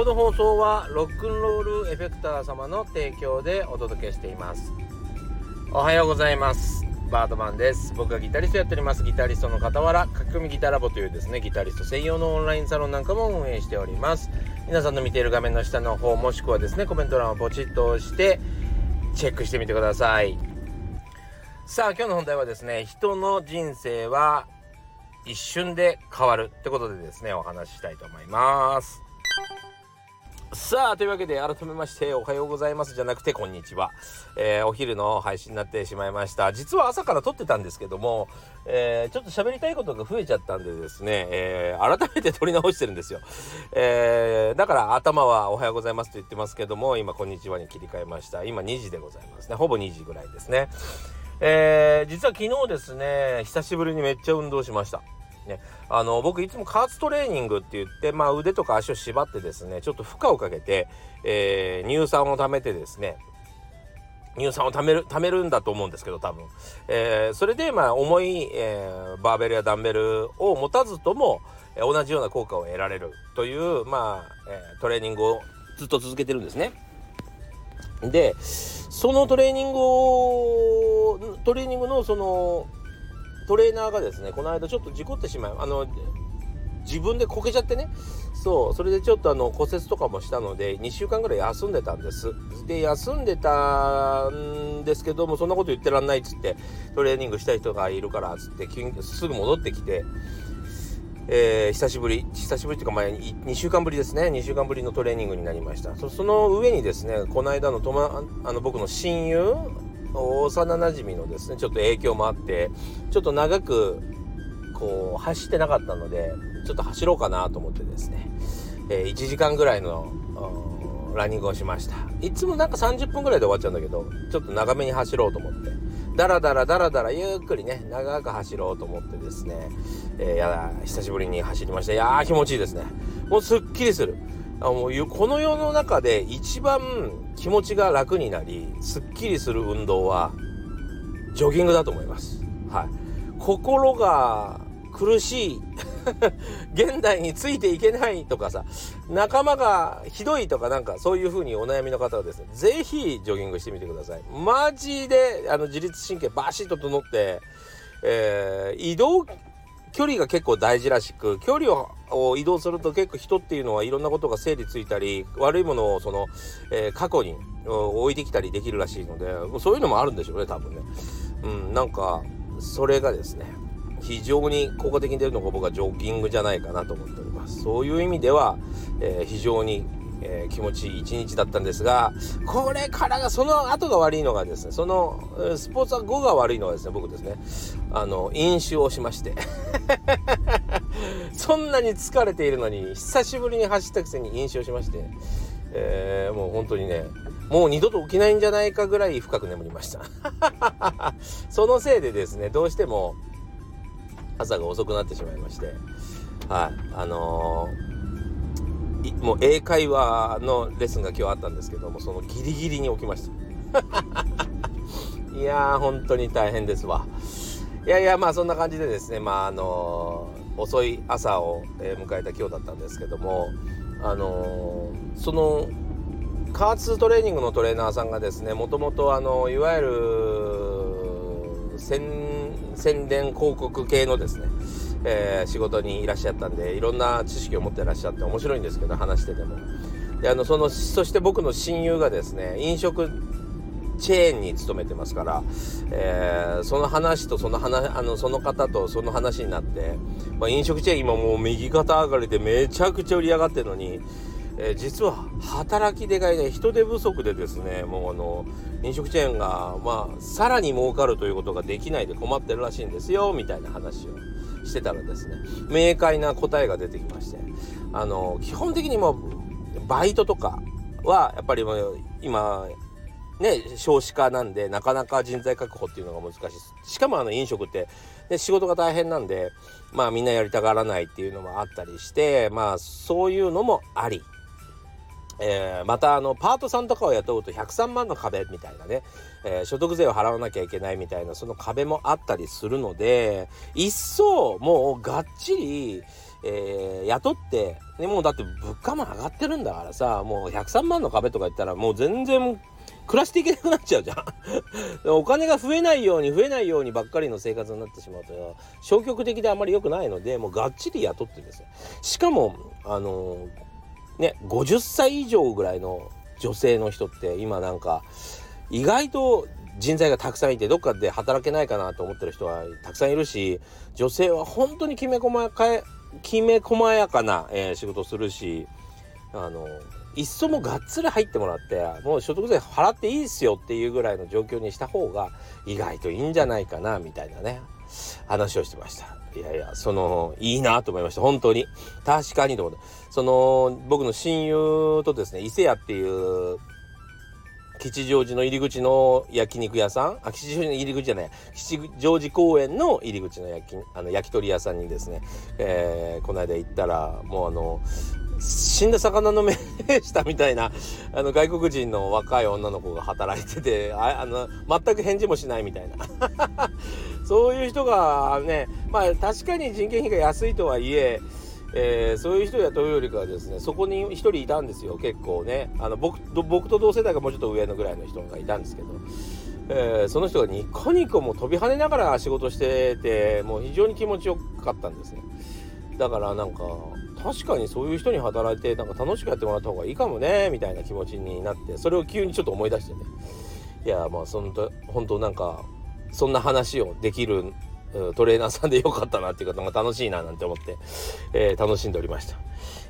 この放送はロックンロールエフェクター様の提供でお届けしています。おはようございます。バードマンです。僕はギタリストやっております。ギタリストの傍ら書き込みギタラボというですねギタリスト専用のオンラインサロンなんかも運営しております。皆さんの見ている画面の下の方もしくはですねコメント欄をポチッと押してチェックしてみてください。さあ今日の本題はですね人の人生は一瞬で変わるってことでですねお話ししたいと思います。さあというわけで改めましておはようございますじゃなくてこんにちは、えー、お昼の配信になってしまいました。実は朝から撮ってたんですけども、えー、ちょっと喋りたいことが増えちゃったんでですね、えー、改めて撮り直してるんですよ、えだから頭はおはようございますと言ってますけども今こんにちはに切り替えました。今2時でございますね。ほぼ2時ぐらいですね。え実は昨日ですね久しぶりにめっちゃ運動しました。ね、あの僕いつも加圧トレーニングって言って、まあ、腕とか足を縛ってですねちょっと負荷をかけて、えー、乳酸を貯めてですね乳酸を貯める貯めるんだと思うんですけど多分、えー、それでまあ重い、えー、バーベルやダンベルを持たずとも、え、同じような効果を得られるというまあ、えトレーニングをずっと続けてるんですね。でそのトレーニングをトレーニングのそのトレーナーがですねこの間ちょっと事故ってしまうあの自分でこけちゃってね。そうそれでちょっとあの骨折とかもしたので2週間ぐらい休んでたんです。で休んでたんですけどもそんなこと言ってらんないっつってトレーニングしたい人がいるからっつってすぐ戻ってきてえー、久しぶり久しぶりっていうか前に2週間ぶりですね。2週間ぶりのトレーニングになりました。その上にですねこの間のと、ま、あの僕の親友幼なじみのですねちょっと影響もあってちょっと長くこう走ってなかったのでちょっと走ろうかなと思ってですね、え、1時間ぐらいのランニングをしました。いつもなんか30分ぐらいで終わっちゃうんだけどちょっと長めに走ろうと思って。だらだらだらだらゆっくりね長く走ろうと思ってですね、えー、や久しぶりに走りました。いやー気持ちいいですね。もうすっきりする。あもうこの世の中で一番気持ちが楽になりすっきりする運動はジョギングだと思います。はい、心が苦しい 現代についていけないとかさ仲間がひどいとかなんかそういう風にお悩みの方はですね是非ジョギングしてみてくださいマジであの自律神経バシッと整って、えー、移動距離が結構大事らしく距離を移動すると結構人っていうのはいろんなことが整理ついたり悪いものをその、えー、過去に置いてきたりできるらしいのでそういうのもあるんでしょうね多分ね。うん、なんかそれがですね非常に効果的に出るのが僕はジョギングじゃないかなと思っております。そういう意味では、えー、非常にえー、気持ちいい一日だったんですがこれからがその後が悪いのがですねそのスポーツは後が悪いのはですね僕ですね。あの飲酒をしまして。そんなに疲れているのに久しぶりに走ったくせに飲酒をしまして、えー、もう本当にねもう二度と起きないんじゃないかぐらい深く眠りました。そのせいでですねどうしても朝が遅くなってしまいまして。はい。あのーもう英会話のレッスンが今日あったんですけどもそのギリギリに起きました。いやー本当に大変ですわ。いやいやまあそんな感じでですねまああのー、遅い朝を、迎えた今日だったんですけどもあのー、その加圧トレーニングのトレーナーさんがですねもともとあのいわゆる宣伝広告系のですねえー、仕事にいらっしゃったんでいろんな知識を持ってらっしゃって面白いんですけど話してても。であのそのそして僕の親友がですね飲食チェーンに勤めてますから、えー、その話とその話あのその方とその話になって、まあ、飲食チェーン今もう右肩上がりでめちゃくちゃ売り上がってるのに、えー、実は働き手がいない人手不足でですねもうあの飲食チェーンがまあさらに儲かるということができないで困ってるらしいんですよみたいな話を。してたらですね明快な答えが出てきましてあの基本的にもバイトとかはやっぱり今ね少子化なんでなかなか人材確保っていうのが難しい。しかもあの飲食って、ね、仕事が大変なんでまあみんなやりたがらないっていうのもあったりしてまあそういうのもあり。えー、またあのパートさんとかを雇うと103万の壁みたいなね、えー、所得税を払わなきゃいけないみたいなその壁もあったりするので一層もうがっちりえー、雇って、ね、もうだって物価も上がってるんだからさ、もう103万の壁とか言ったらもう全然暮らしていけなくなっちゃうじゃん。お金が増えないように増えないようにばっかりの生活になってしまうと消極的であまり良くないのでもうがっちり雇ってるんですよ。しかもあのー、ね50歳以上ぐらいの女性の人って今なんか意外と人材がたくさんいてどっかで働けないかなと思ってる人はたくさんいるし女性は本当にきめ細かきめ細やかな、えー、仕事するしあのいっそもがっつり入ってもらってもう所得税払っていいっすよっていうぐらいの状況にした方が意外といいんじゃないかなみたいなね話をしてました。いやいやそのいいなと思いました。本当に。確かにと思って。その僕の親友とですね伊勢屋っていう吉祥寺の入り口の焼肉屋さん？あ吉祥寺の入り口じゃない。吉祥寺公園の入り口の焼きあの焼き鳥屋さんにですね、えー、この間行ったらもうあの死んだ魚の目したみたいなあの外国人の若い女の子が働いててああの全く返事もしないみたいな。そういう人がねまあ確かに人件費が安いとはいええー、そういう人雇うよりかはですねそこに1人いたんですよ結構ね。あの僕僕と同世代がもうちょっと上のぐらいの人がいたんですけど、えー、その人がニコニコも飛び跳ねながら仕事しててもう非常に気持ちよかったんですね。だからなんか確かにそういう人に働いてなんか楽しくやってもらった方がいいかもねみたいな気持ちになってそれを急にちょっと思い出してね。いやまあそんと本当なんかそんな話をできるトレーナーさんでよかったなっていう方が楽しいななんて思って、えー、楽しんでおりました。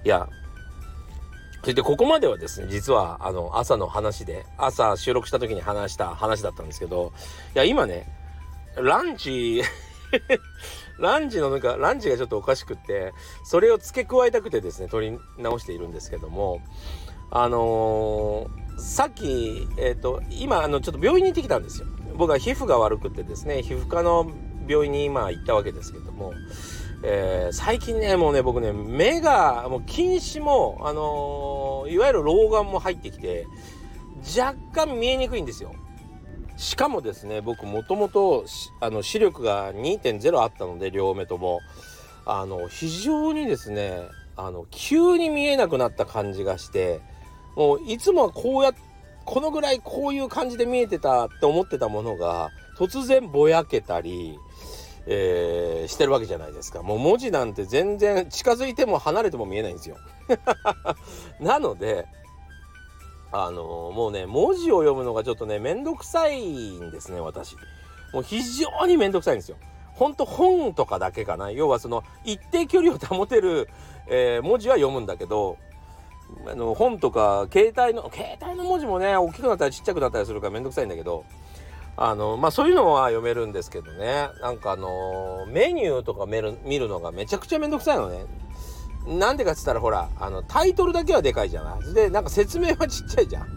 いや、そしてここまではですね、実はあの朝の話で、朝収録した時に話した話だったんですけど、いや、今ね、ランチ ランチのなんか、ランチがちょっとおかしくって、それを付け加えたくてですね、取り直しているんですけども、あのー、さっき、えっ、ー、と、今、あの、ちょっと病院に行ってきたんですよ。僕は皮膚が悪くてですね、皮膚科の病院に今行ったわけですけども、えー、最近ねもうね僕ね目がもう近視もあのー、いわゆる老眼も入ってきて若干見えにくいんですよ。しかもですね僕もともとあの視力が2.0あったので両目ともあの非常にですねあの急に見えなくなった感じがしてもういつもはこうやってこのぐらいこういう感じで見えてたって思ってたものが突然ぼやけたりえー、してるわけじゃないですか。もう文字なんて全然近づいても離れても見えないんですよ。なのであのー、もうね文字を読むのがちょっとねめんどくさいんですね私。もう非常にめんどくさいんですよ。ほんと本とかだけかな。要はその一定距離を保てる、えー、文字は読むんだけどあの本とか携帯の携帯の文字もね大きくなったりちっちゃくなったりするからめんどくさいんだけどあのまあそういうのは読めるんですけどね。なんかあのメニューとか見る見るのがめちゃくちゃめんどくさいのね。なんでかっつったらほらあのタイトルだけはでかいじゃない。でなんか説明はちっちゃいじゃん。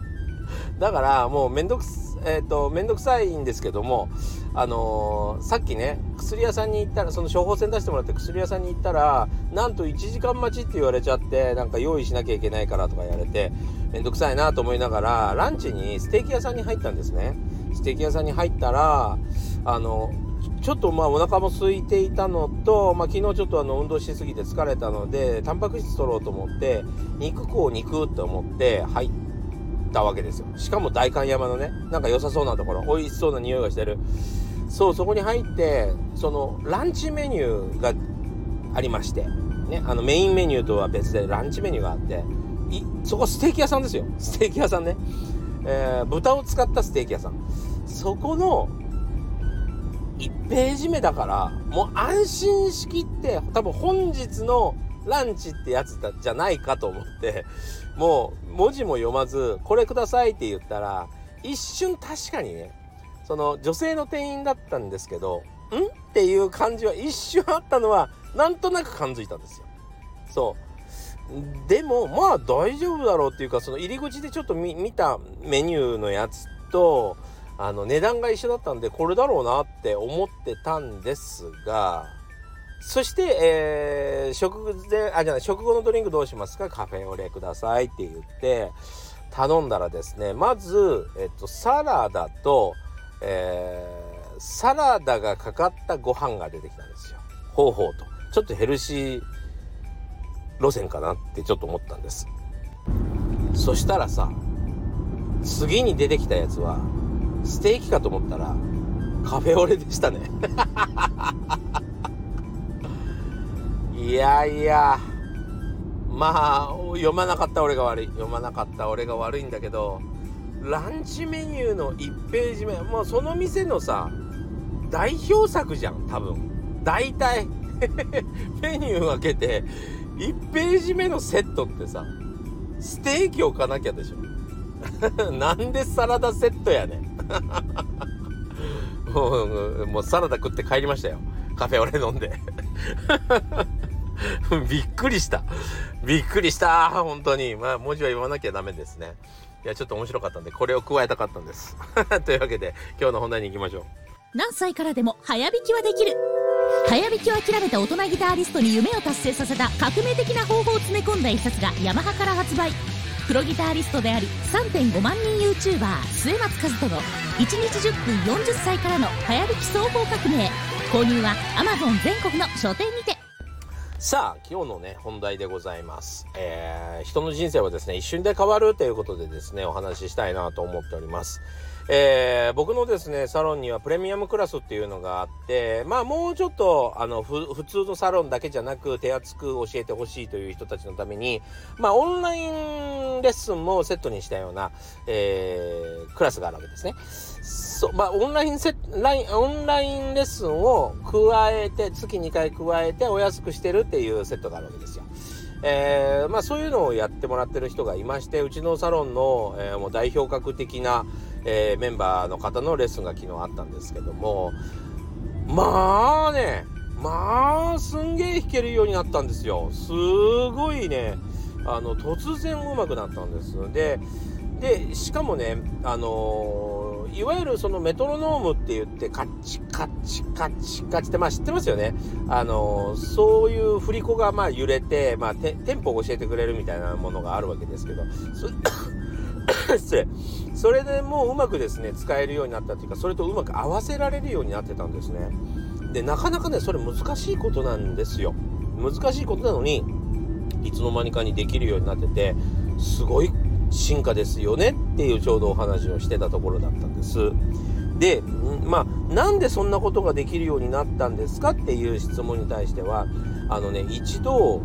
だからもうめんどくえーと、めんどくさいんですけども、あのー、さっきね薬屋さんに行ったらその処方箋出してもらって薬屋さんに行ったらなんと1時間待ちって言われちゃってなんか用意しなきゃいけないからとか言われてめんどくさいなと思いながらランチにステーキ屋さんに入ったんですね。ステーキ屋さんに入ったらあのちょっとまあお腹も空いていたのと、まあ、昨日ちょっとあの運動しすぎて疲れたのでタンパク質取ろうと思って肉こう肉って思って入ったわけですよ。しかも代官山のねなんか良さそうなところ美味しそうな匂いがしてる。そうそこに入ってそのランチメニューがありましてねあのメインメニューとは別でランチメニューがあってそこステーキ屋さんですよ。ステーキ屋さんね。えー、豚を使ったステーキ屋さん。そこの1ページ目だからもう安心しきって多分本日のランチってやつだじゃないかと思ってもう文字も読まず「これください」って言ったら一瞬確かにねその女性の店員だったんですけど「ん?」っていう感じは一瞬あったのはなんとなく感づいたんですよ。そうでもまあ大丈夫だろうっていうかその入り口でちょっと見たメニューのやつとあの値段が一緒だったんでこれだろうなって思ってたんですがそして、えー、食前あじゃない食後のドリンクどうしますか？カフェオレくださいって言って頼んだらですねまず、えっと、サラダと、えー、サラダがかかったご飯が出てきたんですよ。ほうほうと。ちょっとヘルシー路線かなってちょっと思ったんです。そしたらさ次に出てきたやつはステーキかと思ったらカフェオレでしたね。いやいや。まあ読まなかった俺が悪い。読まなかった俺が悪いんだけどランチメニューの1ページ目。もうその店のさ代表作じゃん多分。大体。メニュー開けて1ページ目のセットってさステーキ置かなきゃでしょ。なんでサラダセットやねん。もうもうサラダ食って帰りましたよ。カフェオレ飲んで。びっくりした。びっくりした。本当に。まあ文字は言わなきゃダメですね。いやちょっと面白かったんでこれを加えたかったんです。というわけで今日の本題に行きましょう。何歳からでも早弾きはできる。早弾きを諦めた大人ギタリストに夢を達成させた革命的な方法を詰め込んだ一冊がヤマハから発売。プロギタリストであり3.5万人 YouTuber 末松和人の1日10分40歳からの早弾き総合革命購入は Amazon 全国の書店にて。さあ今日のね本題でございます、えー、人の人生はですね一瞬で変わるということでですねお話ししたいなと思っております。えー、僕のですねサロンにはプレミアムクラスっていうのがあってまあもうちょっとあの普通のサロンだけじゃなく手厚く教えてほしいという人たちのためにまあオンラインレッスンもセットにしたような、えー、クラスがあるわけですね。そうまあ、オンラインセライン、オンラインレッスンを加えて、月2回加えてお安くしてるっていうセットがあるわけですよ。えー、まあそういうのをやってもらってる人がいまして、うちのサロンの、えー、もう代表格的な、えー、メンバーの方のレッスンが昨日あったんですけども、まあね、まあ、すんげえ弾けるようになったんですよ。すごいね、あの、突然上手くなったんです。で、で、しかもね、あのー、いわゆるそのメトロノームって言って、カッチカッチカッチカチって、まあ知ってますよね。あの、そういう振り子がまあ揺れて、まあテンポを教えてくれるみたいなものがあるわけですけど、失礼。それでもううまくですね、使えるようになったっていうか、それとうまく合わせられるようになってたんですね。で、なかなかね、それ難しいことなんですよ。難しいことなのに、いつの間にかにできるようになってて、すごい進化ですよねっていうちょうどお話をしてたところだったんです。で、まあ、なんでそんなことができるようになったんですかっていう質問に対しては、あのね、一度、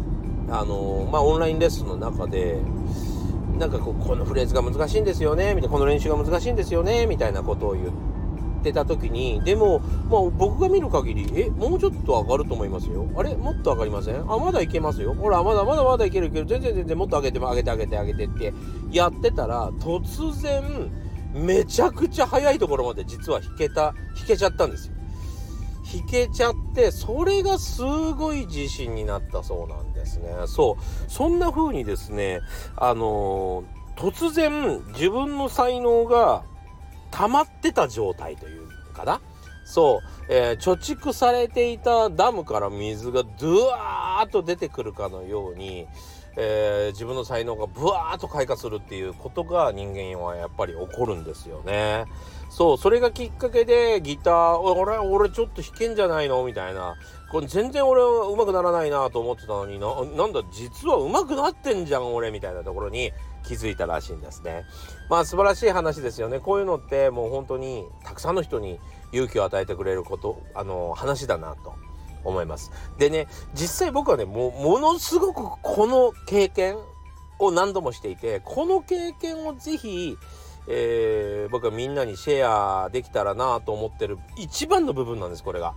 あの、まあ、オンラインレッスンの中で、なんかこう、このフレーズが難しいんですよね、みたいな、この練習が難しいんですよね、みたいなことを言ってた時に、でも、まあ僕が見る限り、え、もうちょっと上がると思いますよ。あれ？もっと上がりません？あ、まだいけますよ。ほら、まだまだまだいけるいける。全然全然もっと上げて、上げて上げて上げてってやってたら、突然、めちゃくちゃ早いところまで実は弾けた、弾けちゃったんですよ。弾けちゃって、それがすごい自信になったそうなんですですね。そう。そんな風にですね、あの、突然自分の才能が溜まってた状態というかな。そう、えー、貯蓄されていたダムから水がドゥワーッと出てくるかのように、えー、自分の才能がブワーッと開花するっていうことが人間はやっぱり起こるんですよね。そう、それがきっかけでギター、俺、俺ちょっと弾けんじゃないの？みたいな。これ全然俺は上手くならないなと思ってたのにな、なんだ、実は上手くなってんじゃん、俺、みたいなところに気づいたらしいんですね。まあ素晴らしい話ですよね。こういうのってもう本当にたくさんの人に勇気を与えてくれること、あの、話だなと思います。でね、実際僕はね、も、ものすごくこの経験を何度もしていて、この経験をぜひ、えー、僕はみんなにシェアできたらなと思ってる一番の部分なんです、これが。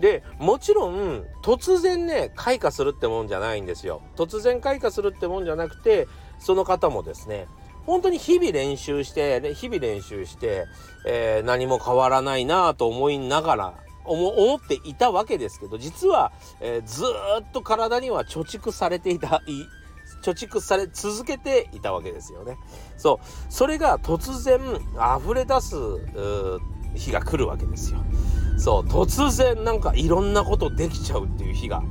で、もちろん、突然ね、開花するってもんじゃないんですよ。突然開花するってもんじゃなくて、その方もですね、本当に日々練習して、日々練習して、えー、何も変わらないなと思いながら、思っていたわけですけど、実は、えー、ずっと体には貯蓄されていたい、貯蓄され続けていたわけですよね。そう。それが突然溢れ出す日が来るわけですよ。そう。突然なんかいろんなことできちゃうっていう日が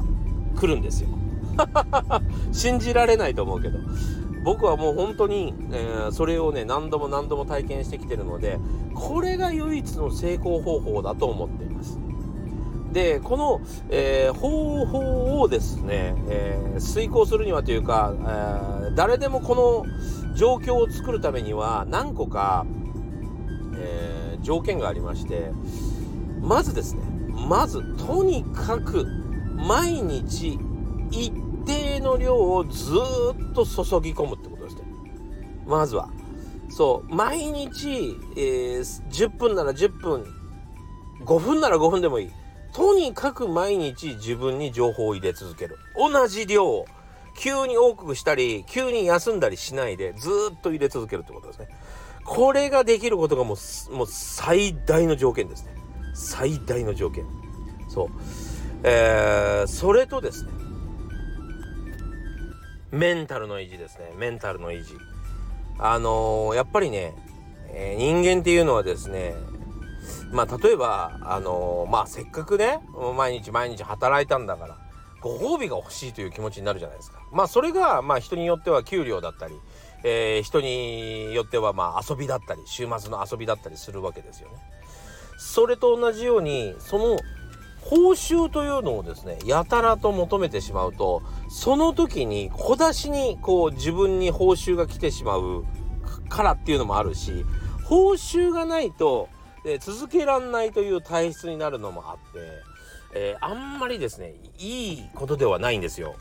来るんですよ。信じられないと思うけど。僕はもう本当に、えー、それをね、何度も何度も体験してきてるので、これが唯一の成功方法だと思っています。でこの、えー、方法をですね、えー、遂行するにはというか、えー、誰でもこの状況を作るためには何個か、え条件がありましてまずですねまずとにかく毎日一定の量をずっと注ぎ込むってことですね。まずは。そう毎日、え10分なら10分5分なら5分でもいい。とにかく毎日自分に情報を入れ続ける。同じ量を。急に多くしたり急に休んだりしないでずっと入れ続けるってことですね。これができることがもうもう最大の条件ですね。最大の条件。そう。えー、それとですね。メンタルの維持ですね。メンタルの維持。あのー、やっぱりね、えー、人間っていうのはですねまあ例えばあのー、まあせっかくね毎日毎日働いたんだからご褒美が欲しいという気持ちになるじゃないですか。まあそれがまあ人によっては給料だったり、えー、人によってはまあ遊びだったり週末の遊びだったりするわけですよね。それと同じようにその報酬というのをですねやたらと求めてしまうとその時に小出しにこう自分に報酬が来てしまうからっていうのもあるし報酬がないとで続けらんないという体質になるのもあって、えー、あんまりですねいいことではないんですよ。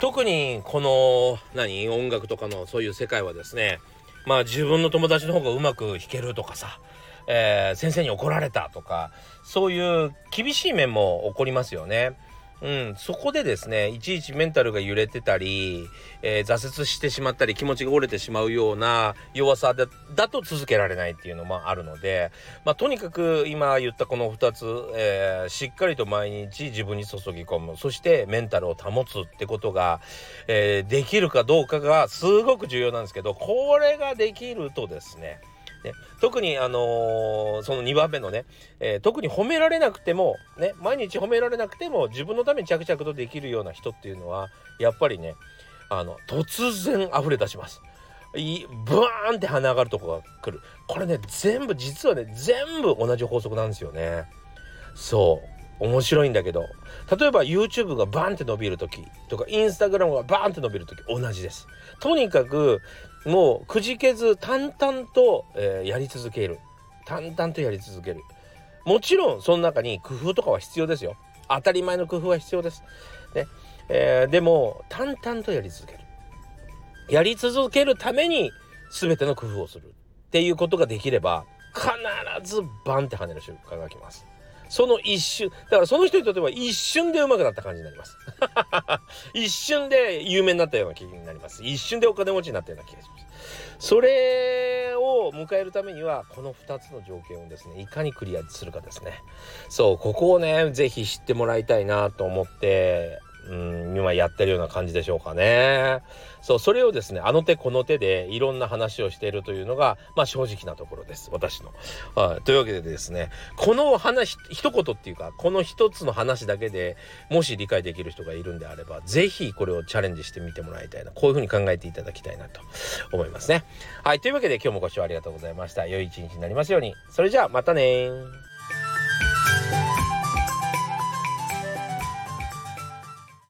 特にこの何音楽とかのそういう世界はですねまあ自分の友達の方がうまく弾けるとかさ、えー、先生に怒られたとかそういう厳しい面も起こりますよね。うん、そこでですねいちいちメンタルが揺れてたり、えー、挫折してしまったり気持ちが折れてしまうような弱さだだと続けられないっていうのもあるので、まあ、とにかく今言ったこの2つ、えー、しっかりと毎日自分に注ぎ込む。そしてメンタルを保つってことが、えー、できるかどうかがすごく重要なんですけどこれができるとですねね、特に、あのー、その2番目のね、えー、特に褒められなくても、ね、毎日褒められなくても自分のために着々とできるような人っていうのは、やっぱりね、あの、突然溢れ出します。いブーンって鼻上がるとこが来る。これね、全部、実はね、全部同じ法則なんですよね。そう。面白いんだけど例えば YouTube がバンって伸びる時とか Instagram がバンって伸びる時同じですとにかくもうくじけず淡々と、えー、やり続ける。淡々とやり続ける。もちろんその中に工夫とかは必要ですよ。当たり前の工夫は必要です。ね、えー、でも淡々とやり続ける。やり続けるために全ての工夫をする。っていうことができれば必ずバンって跳ねる瞬間が来ます。その一瞬だからその人にとっては一瞬で上手くなった感じになります。一瞬で有名になったような気になります。一瞬でお金持ちになったような気がします。それを迎えるためにはこの2つの条件をですねいかにクリアするかですね。そうここをね是非知ってもらいたいなと思ってうん今やってるような感じでしょうかね。そうそれをですねあの手この手でいろんな話をしているというのがまあ正直なところです私の。はい、というわけでですねこの話一言っていうかこの一つの話だけでもし理解できる人がいるんであれば是非これをチャレンジしてみてもらいたいなこういうふうに考えていただきたいなと思いますね。はいというわけで今日もご視聴ありがとうございました。良い一日になりますように。それじゃあまたね